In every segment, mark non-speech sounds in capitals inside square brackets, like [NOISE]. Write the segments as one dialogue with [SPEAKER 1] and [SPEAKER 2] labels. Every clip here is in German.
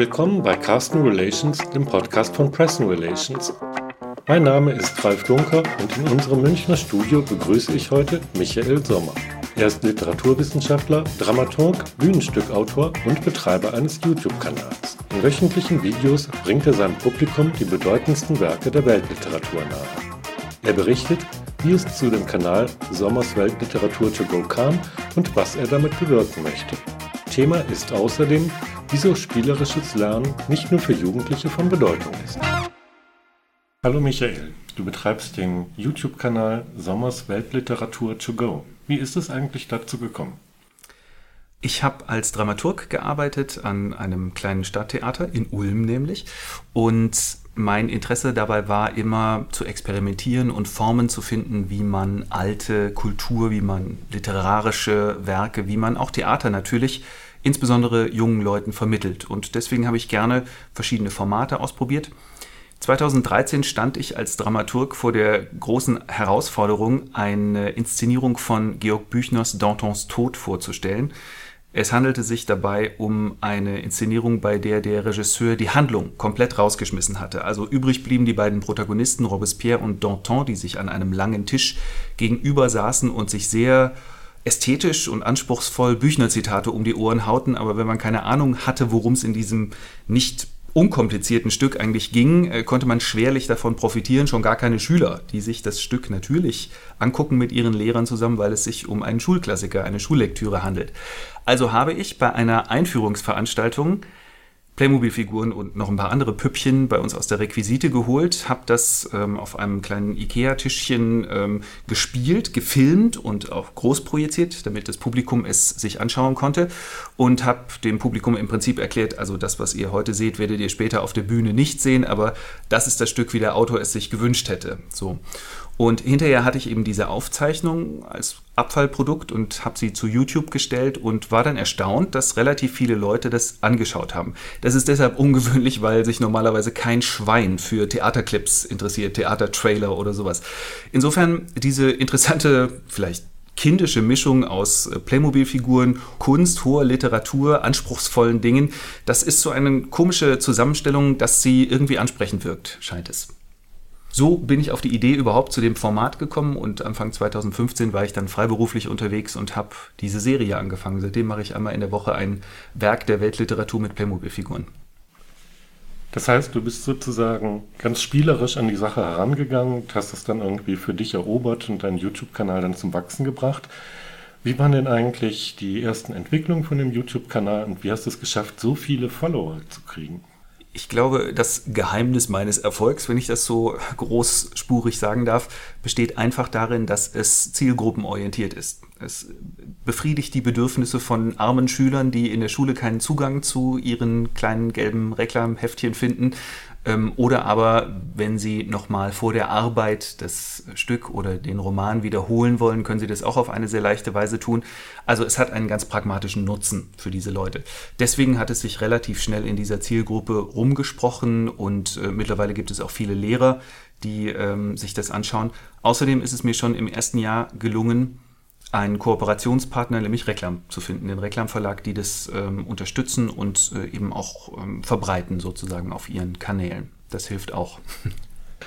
[SPEAKER 1] Willkommen bei Carsten Relations, dem Podcast von Pressen Relations. Mein Name ist Ralf Dunker und in unserem Münchner Studio begrüße ich heute Michael Sommer. Er ist Literaturwissenschaftler, Dramaturg, Bühnenstückautor und Betreiber eines YouTube-Kanals. In wöchentlichen Videos bringt er seinem Publikum die bedeutendsten Werke der Weltliteratur nahe. Er berichtet, wie es zu dem Kanal Sommers Weltliteratur to go kam und was er damit bewirken möchte. Thema ist außerdem, wieso spielerisches Lernen nicht nur für Jugendliche von Bedeutung ist. Hallo Michael, du betreibst den YouTube-Kanal Sommers Weltliteratur to go. Wie ist es eigentlich dazu gekommen?
[SPEAKER 2] Ich habe als Dramaturg gearbeitet an einem kleinen Stadttheater in Ulm nämlich und mein Interesse dabei war immer zu experimentieren und Formen zu finden, wie man alte Kultur, wie man literarische Werke, wie man auch Theater natürlich insbesondere jungen Leuten vermittelt. Und deswegen habe ich gerne verschiedene Formate ausprobiert. 2013 stand ich als Dramaturg vor der großen Herausforderung, eine Inszenierung von Georg Büchners Dantons Tod vorzustellen. Es handelte sich dabei um eine Inszenierung, bei der der Regisseur die Handlung komplett rausgeschmissen hatte. Also übrig blieben die beiden Protagonisten Robespierre und Danton, die sich an einem langen Tisch gegenüber saßen und sich sehr ästhetisch und anspruchsvoll Büchner-Zitate um die Ohren hauten, aber wenn man keine Ahnung hatte, worum es in diesem nicht unkomplizierten Stück eigentlich ging, äh, konnte man schwerlich davon profitieren, schon gar keine Schüler, die sich das Stück natürlich angucken mit ihren Lehrern zusammen, weil es sich um einen Schulklassiker, eine Schullektüre handelt. Also habe ich bei einer Einführungsveranstaltung Playmobil-Figuren und noch ein paar andere Püppchen bei uns aus der Requisite geholt, habe das ähm, auf einem kleinen Ikea-Tischchen ähm, gespielt, gefilmt und auch groß projiziert, damit das Publikum es sich anschauen konnte und habe dem Publikum im Prinzip erklärt, also das, was ihr heute seht, werdet ihr später auf der Bühne nicht sehen, aber das ist das Stück, wie der Autor es sich gewünscht hätte. So. Und hinterher hatte ich eben diese Aufzeichnung als Abfallprodukt und habe sie zu YouTube gestellt und war dann erstaunt, dass relativ viele Leute das angeschaut haben. Das ist deshalb ungewöhnlich, weil sich normalerweise kein Schwein für Theaterclips interessiert, Theatertrailer oder sowas. Insofern diese interessante, vielleicht kindische Mischung aus äh, Playmobil-Figuren, Kunst, hoher Literatur, anspruchsvollen Dingen, das ist so eine komische Zusammenstellung, dass sie irgendwie ansprechend wirkt, scheint es so bin ich auf die Idee überhaupt zu dem Format gekommen und Anfang 2015 war ich dann freiberuflich unterwegs und habe diese Serie angefangen. Seitdem mache ich einmal in der Woche ein Werk der Weltliteratur mit Playmobil-Figuren.
[SPEAKER 1] Das heißt, du bist sozusagen ganz spielerisch an die Sache herangegangen, hast es dann irgendwie für dich erobert und deinen YouTube-Kanal dann zum Wachsen gebracht. Wie waren denn eigentlich die ersten Entwicklungen von dem YouTube-Kanal und wie hast du es geschafft, so viele Follower zu kriegen?
[SPEAKER 2] Ich glaube, das Geheimnis meines Erfolgs, wenn ich das so großspurig sagen darf, besteht einfach darin, dass es zielgruppenorientiert ist. Es befriedigt die Bedürfnisse von armen Schülern, die in der Schule keinen Zugang zu ihren kleinen gelben Reklamheftchen finden ähm, oder aber, wenn Sie nochmal vor der Arbeit das Stück oder den Roman wiederholen wollen, können Sie das auch auf eine sehr leichte Weise tun. Also es hat einen ganz pragmatischen Nutzen für diese Leute. Deswegen hat es sich relativ schnell in dieser Zielgruppe rumgesprochen und äh, mittlerweile gibt es auch viele Lehrer, die ähm, sich das anschauen. Außerdem ist es mir schon im ersten Jahr gelungen, einen Kooperationspartner, nämlich Reklam, zu finden, den Reklamverlag, die das ähm, unterstützen und äh, eben auch ähm, verbreiten sozusagen auf ihren Kanälen. Das hilft auch. [LAUGHS]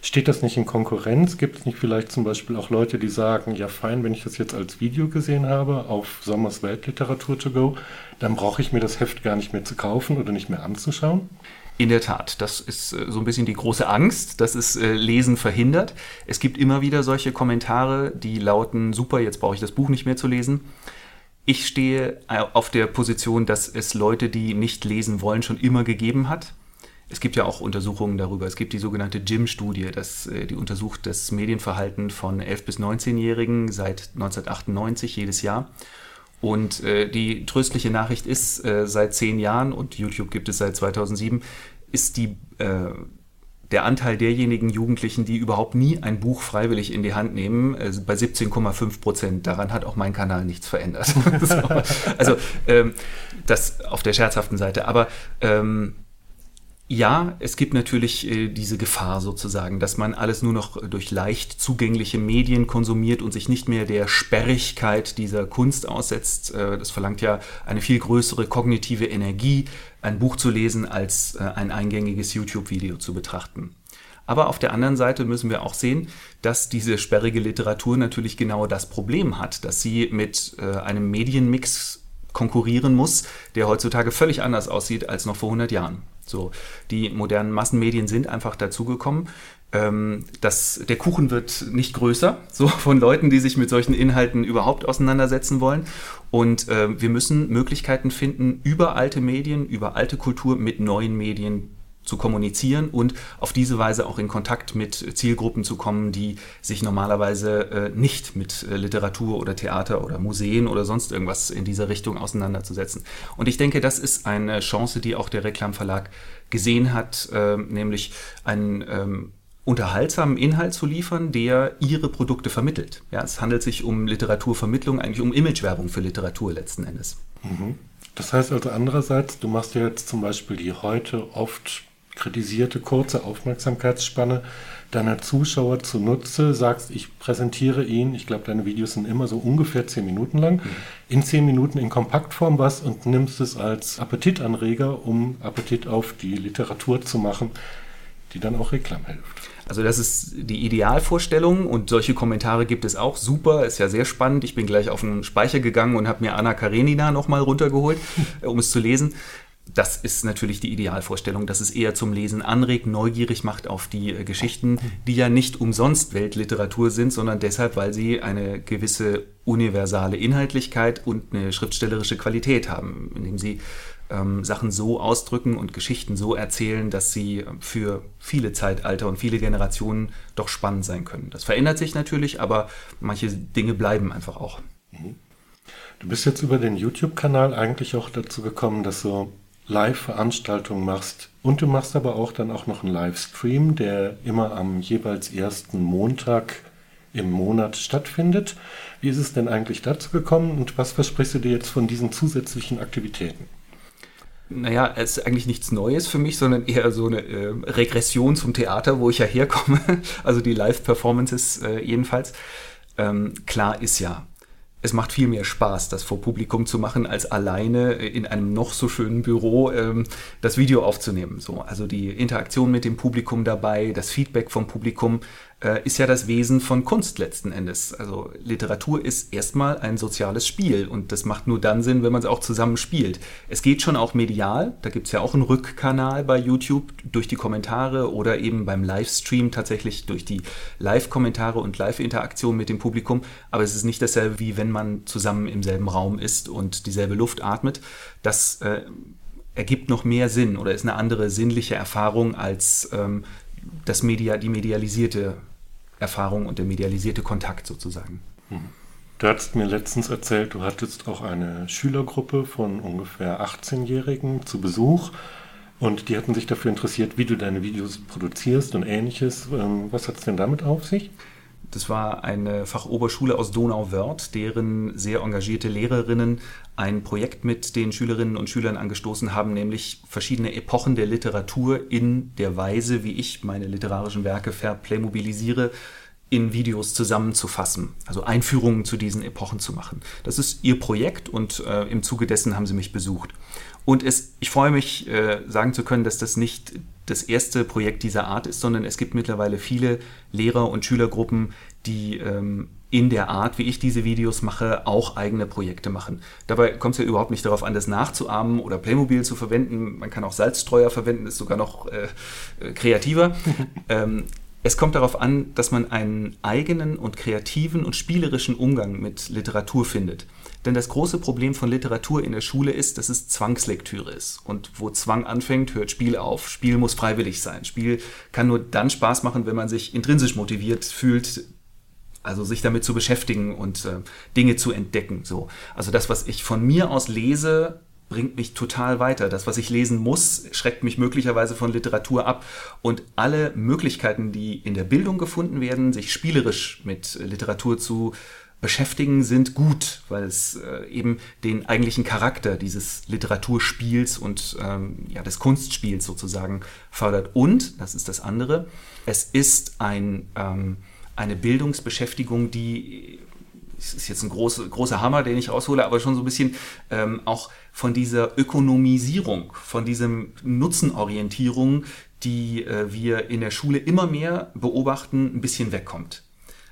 [SPEAKER 1] Steht das nicht in Konkurrenz? Gibt es nicht vielleicht zum Beispiel auch Leute, die sagen, ja fein, wenn ich das jetzt als Video gesehen habe auf Sommers Weltliteratur to go, dann brauche ich mir das Heft gar nicht mehr zu kaufen oder nicht mehr anzuschauen?
[SPEAKER 2] In der Tat, das ist äh, so ein bisschen die große Angst, dass es äh, Lesen verhindert. Es gibt immer wieder solche Kommentare, die lauten, super, jetzt brauche ich das Buch nicht mehr zu lesen. Ich stehe äh, auf der Position, dass es Leute, die nicht lesen wollen, schon immer gegeben hat. Es gibt ja auch Untersuchungen darüber. Es gibt die sogenannte JIM-Studie, die untersucht das Medienverhalten von 11- bis 19-Jährigen seit 1998 jedes Jahr. Und äh, die tröstliche Nachricht ist, äh, seit zehn Jahren, und YouTube gibt es seit 2007, ist die, äh, der Anteil derjenigen Jugendlichen, die überhaupt nie ein Buch freiwillig in die Hand nehmen, äh, bei 17,5 Prozent. Daran hat auch mein Kanal nichts verändert. [LAUGHS] so, also ähm, das auf der scherzhaften Seite. Aber ähm, Ja, es gibt natürlich äh, diese Gefahr sozusagen, dass man alles nur noch durch leicht zugängliche Medien konsumiert und sich nicht mehr der Sperrigkeit dieser Kunst aussetzt. Äh, das verlangt ja eine viel größere kognitive Energie, ein Buch zu lesen, als äh, ein eingängiges YouTube-Video zu betrachten. Aber auf der anderen Seite müssen wir auch sehen, dass diese sperrige Literatur natürlich genau das Problem hat, dass sie mit äh, einem Medienmix konkurrieren muss, der heutzutage völlig anders aussieht als noch vor 100 Jahren. So, die modernen Massenmedien sind einfach dazugekommen. Ähm, das, der Kuchen wird nicht größer, [LAUGHS] so von Leuten, die sich mit solchen Inhalten überhaupt auseinandersetzen wollen. Und äh, wir müssen Möglichkeiten finden, über alte Medien, über alte Kultur mit neuen Medien zu kommunizieren und auf diese Weise auch in Kontakt mit Zielgruppen zu kommen, die sich normalerweise äh, nicht mit äh, Literatur oder Theater oder Museen oder sonst irgendwas in dieser Richtung auseinanderzusetzen. Und ich denke, das ist eine Chance, die auch der Reklamverlag gesehen hat, äh, nämlich einen ähm, unterhaltsamen Inhalt zu liefern, der ihre Produkte vermittelt. Ja, es handelt sich um Literaturvermittlung, eigentlich um Imagewerbung für Literatur letzten Endes.
[SPEAKER 1] Mhm. Das heißt also andererseits, du machst ja jetzt zum Beispiel die heute oft kritisierte kurze Aufmerksamkeitsspanne deiner Zuschauer zunutze, sagst, ich präsentiere ihn, ich glaube, deine Videos sind immer so ungefähr zehn Minuten lang, mhm. in zehn Minuten in Kompaktform was und nimmst es als Appetitanreger, um Appetit auf die Literatur zu machen, die dann auch Reklam hilft.
[SPEAKER 2] Also das ist die Idealvorstellung und solche Kommentare gibt es auch. Super, ist ja sehr spannend. Ich bin gleich auf den Speicher gegangen und habe mir Anna Karenina nochmal runtergeholt, [LAUGHS] um es zu lesen das ist natürlich die Idealvorstellung, dass es eher zum Lesen anregt, neugierig macht auf die äh, Geschichten, die ja nicht umsonst Weltliteratur sind, sondern deshalb, weil sie eine gewisse universale Inhaltlichkeit und eine schriftstellerische Qualität haben, indem sie ähm, Sachen so ausdrücken und Geschichten so erzählen, dass sie für viele Zeitalter und viele Generationen doch spannend sein können. Das verändert sich natürlich, aber manche Dinge bleiben einfach auch. Mhm.
[SPEAKER 1] Du bist jetzt über den YouTube-Kanal eigentlich auch dazu gekommen, dass so Live-Veranstaltungen machst. Und du machst aber auch dann auch noch einen Livestream, der immer am jeweils ersten Montag im Monat stattfindet. Wie ist es denn eigentlich dazu gekommen und was versprichst du dir jetzt von diesen zusätzlichen Aktivitäten?
[SPEAKER 2] Naja, es ist eigentlich nichts Neues für mich, sondern eher so eine äh, Regression zum Theater, wo ich ja herkomme. [LAUGHS] Also die Live-Performances äh, jedenfalls. Ähm, klar ist ja, es macht viel mehr Spaß, das vor Publikum zu machen, als alleine in einem noch so schönen Büro ähm, das Video aufzunehmen. So, also die Interaktion mit dem Publikum dabei, das Feedback vom Publikum, ist ja das Wesen von Kunst letzten Endes. Also Literatur ist erstmal ein soziales Spiel und das macht nur dann Sinn, wenn man es auch zusammen spielt. Es geht schon auch medial, da gibt es ja auch einen Rückkanal bei YouTube durch die Kommentare oder eben beim Livestream tatsächlich durch die Live-Kommentare und Live-Interaktion mit dem Publikum, aber es ist nicht dasselbe, wie wenn man zusammen im selben Raum ist und dieselbe Luft atmet. Das äh, ergibt noch mehr Sinn oder ist eine andere sinnliche Erfahrung als ähm, das Media, die medialisierte Erfahrung und der medialisierte Kontakt sozusagen.
[SPEAKER 1] Hm. Du hast mir letztens erzählt, du hattest auch eine Schülergruppe von ungefähr 18-Jährigen zu Besuch und die hatten sich dafür interessiert, wie du deine Videos produzierst und ähnliches. Ähm, was hat es denn damit auf sich?
[SPEAKER 2] Das war eine Fachoberschule aus Donauwörth, deren sehr engagierte Lehrerinnen ein Projekt mit den Schülerinnen und Schülern angestoßen haben, nämlich verschiedene Epochen der Literatur in der Weise, wie ich meine literarischen Werke verplaymobilisiere, in Videos zusammenzufassen, also Einführungen zu diesen Epochen zu machen. Das ist ihr Projekt und äh, im Zuge dessen haben sie mich besucht. Und es, ich freue mich, äh, sagen zu können, dass das nicht das erste Projekt dieser Art ist, sondern es gibt mittlerweile viele Lehrer- und Schülergruppen, die ähm, in der Art, wie ich diese Videos mache, auch eigene Projekte machen. Dabei kommt es ja überhaupt nicht darauf an, das nachzuahmen oder Playmobil zu verwenden. Man kann auch Salzstreuer verwenden, ist sogar noch äh, äh kreativer. [LAUGHS] ähm, es kommt darauf an, dass man einen eigenen und kreativen und spielerischen Umgang mit Literatur findet. Denn das große Problem von Literatur in der Schule ist, dass es Zwangslektüre ist. Und wo Zwang anfängt, hört Spiel auf. Spiel muss freiwillig sein. Spiel kann nur dann Spaß machen, wenn man sich intrinsisch motiviert fühlt, also sich damit zu beschäftigen und äh, Dinge zu entdecken. So. Also das, was ich von mir aus lese, bringt mich total weiter. Das, was ich lesen muss, schreckt mich möglicherweise von Literatur ab. Und alle Möglichkeiten, die in der Bildung gefunden werden, sich spielerisch mit Literatur zu beschäftigen, sind gut, weil es äh, eben den eigentlichen Charakter dieses Literaturspiels und ähm, ja, des Kunstspiels sozusagen fördert. Und, das ist das andere, es ist ein, ähm, eine Bildungsbeschäftigung, die das ist jetzt ein großer, großer Hammer, den ich raushole, aber schon so ein bisschen ähm, auch von dieser Ökonomisierung, von diesem Nutzenorientierung, die äh, wir in der Schule immer mehr beobachten, ein bisschen wegkommt.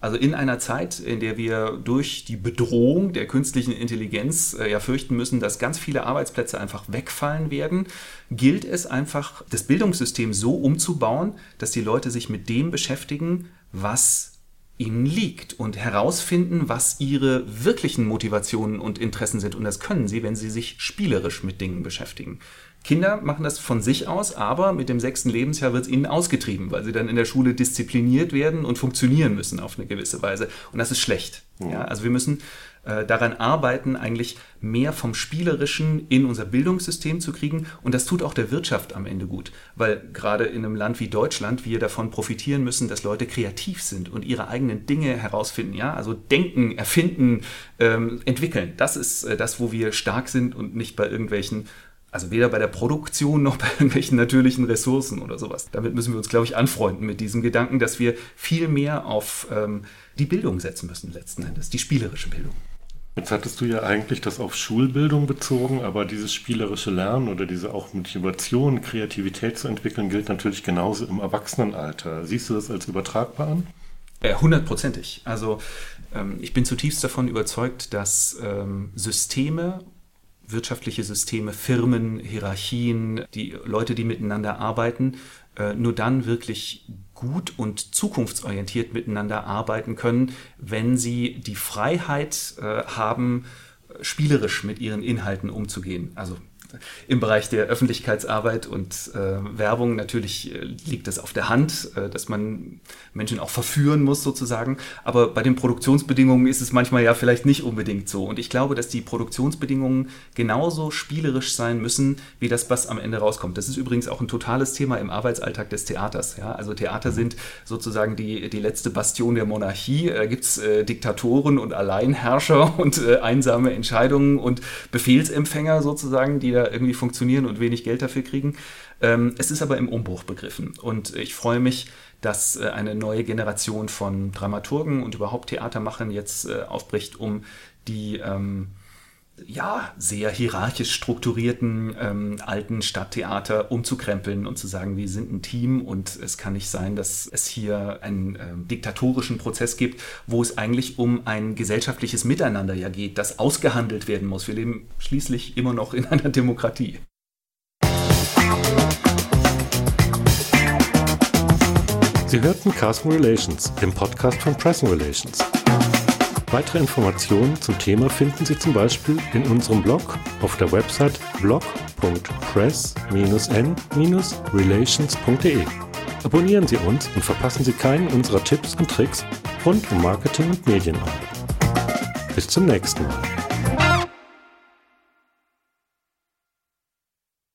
[SPEAKER 2] Also in einer Zeit, in der wir durch die Bedrohung der künstlichen Intelligenz äh, ja fürchten müssen, dass ganz viele Arbeitsplätze einfach wegfallen werden, gilt es einfach, das Bildungssystem so umzubauen, dass die Leute sich mit dem beschäftigen, was ihnen liegt und herausfinden, was ihre wirklichen Motivationen und Interessen sind. Und das können sie, wenn sie sich spielerisch mit Dingen beschäftigen. Kinder machen das von sich aus, aber mit dem sechsten Lebensjahr wird es ihnen ausgetrieben, weil sie dann in der Schule diszipliniert werden und funktionieren müssen auf eine gewisse Weise. Und das ist schlecht. Mhm. Ja, also wir müssen äh, daran arbeiten, eigentlich mehr vom Spielerischen in unser Bildungssystem zu kriegen. Und das tut auch der Wirtschaft am Ende gut, weil gerade in einem Land wie Deutschland wir davon profitieren müssen, dass Leute kreativ sind und ihre eigenen Dinge herausfinden. Ja, also denken, erfinden, ähm, entwickeln. Das ist äh, das, wo wir stark sind und nicht bei irgendwelchen also weder bei der Produktion noch [LAUGHS] bei irgendwelchen natürlichen Ressourcen oder sowas. Damit müssen wir uns, glaube ich, anfreunden mit diesem Gedanken, dass wir viel mehr auf ähm, die Bildung setzen müssen, letzten Endes, die spielerische Bildung.
[SPEAKER 1] Jetzt hattest du ja eigentlich das auf Schulbildung bezogen, aber dieses spielerische Lernen oder diese auch Motivation, Kreativität zu entwickeln, gilt natürlich genauso im Erwachsenenalter. Siehst du das als übertragbar an?
[SPEAKER 2] Hundertprozentig. Also ähm, ich bin zutiefst davon überzeugt, dass ähm, Systeme wirtschaftliche Systeme, Firmen, Hierarchien, die Leute, die miteinander arbeiten, äh, nur dann wirklich gut und zukunftsorientiert miteinander arbeiten können, wenn sie die Freiheit äh, haben, spielerisch mit ihren Inhalten umzugehen. Also im Bereich der Öffentlichkeitsarbeit und äh, Werbung natürlich äh, liegt das auf der Hand, äh, dass man Menschen auch verführen muss sozusagen. Aber bei den Produktionsbedingungen ist es manchmal ja vielleicht nicht unbedingt so. Und ich glaube, dass die Produktionsbedingungen genauso spielerisch sein müssen, wie das, was am Ende rauskommt. Das ist übrigens auch ein totales Thema im Arbeitsalltag des Theaters. Ja? Also Theater sind sozusagen die, die letzte Bastion der Monarchie. Da gibt es äh, Diktatoren und Alleinherrscher [LAUGHS] und äh, einsame Entscheidungen und Befehlsempfänger sozusagen, die da irgendwie funktionieren und wenig Geld dafür kriegen. Ähm, es ist aber im Umbruch begriffen und ich freue mich, dass äh, eine neue Generation von Dramaturgen und überhaupt Theatermachern jetzt äh, aufbricht, um die ähm, ja, sehr hierarchisch strukturierten ähm, alten Stadttheater umzukrempeln und zu sagen, wir sind ein Team und es kann nicht sein, dass es hier einen ähm, diktatorischen Prozess gibt, wo es eigentlich um ein gesellschaftliches Miteinander ja geht, das ausgehandelt werden muss. Wir leben schließlich immer noch in einer Demokratie.
[SPEAKER 1] Sie hörten Carson Relations, dem Podcast von Pressing Relations. Weitere Informationen zum Thema finden Sie zum Beispiel in unserem Blog auf der Website blog.press-n-relations.de. Abonnieren Sie uns und verpassen Sie keinen unserer Tipps und Tricks rund um Marketing und Medienarbeit. Bis zum nächsten Mal.